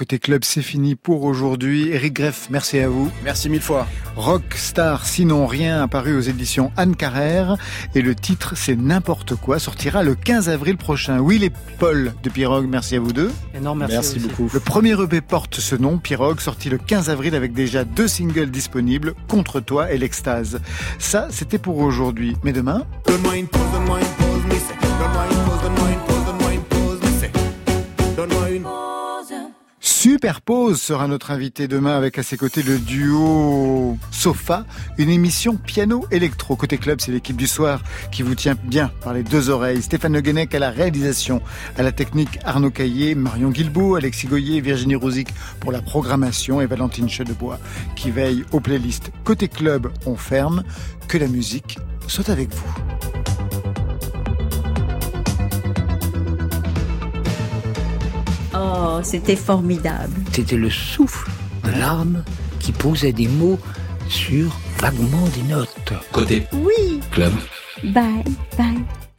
C: Côté club, c'est fini pour aujourd'hui. Eric Greff, merci à vous.
A: Merci mille fois.
C: Rockstar, sinon rien, apparu aux éditions Anne Carrère. Et le titre, c'est N'importe quoi, sortira le 15 avril prochain. Will et Paul de Pirogue, merci à vous deux.
D: Énorme merci,
F: Merci
D: aussi.
F: beaucoup.
C: Le premier EP porte ce nom, Pirogue, sorti le 15 avril avec déjà deux singles disponibles, Contre toi et L'Extase. Ça, c'était pour aujourd'hui. Mais demain,
J: Donne-moi une pause, donne-moi une pause, mais
C: Superpose sera notre invité demain avec à ses côtés le duo Sofa, une émission piano électro. Côté club, c'est l'équipe du soir qui vous tient bien par les deux oreilles. Stéphane Le Guenec à la réalisation, à la technique Arnaud Caillé, Marion Guilbault, Alexis Goyer, Virginie Rosic pour la programmation et Valentine Chedebois qui veille aux playlists. Côté club, on ferme. Que la musique soit avec vous.
O: Oh, c'était formidable.
K: C'était le souffle de l'âme qui posait des mots sur vaguement des notes.
I: Côté
O: Oui.
K: Club.
O: Bye, bye.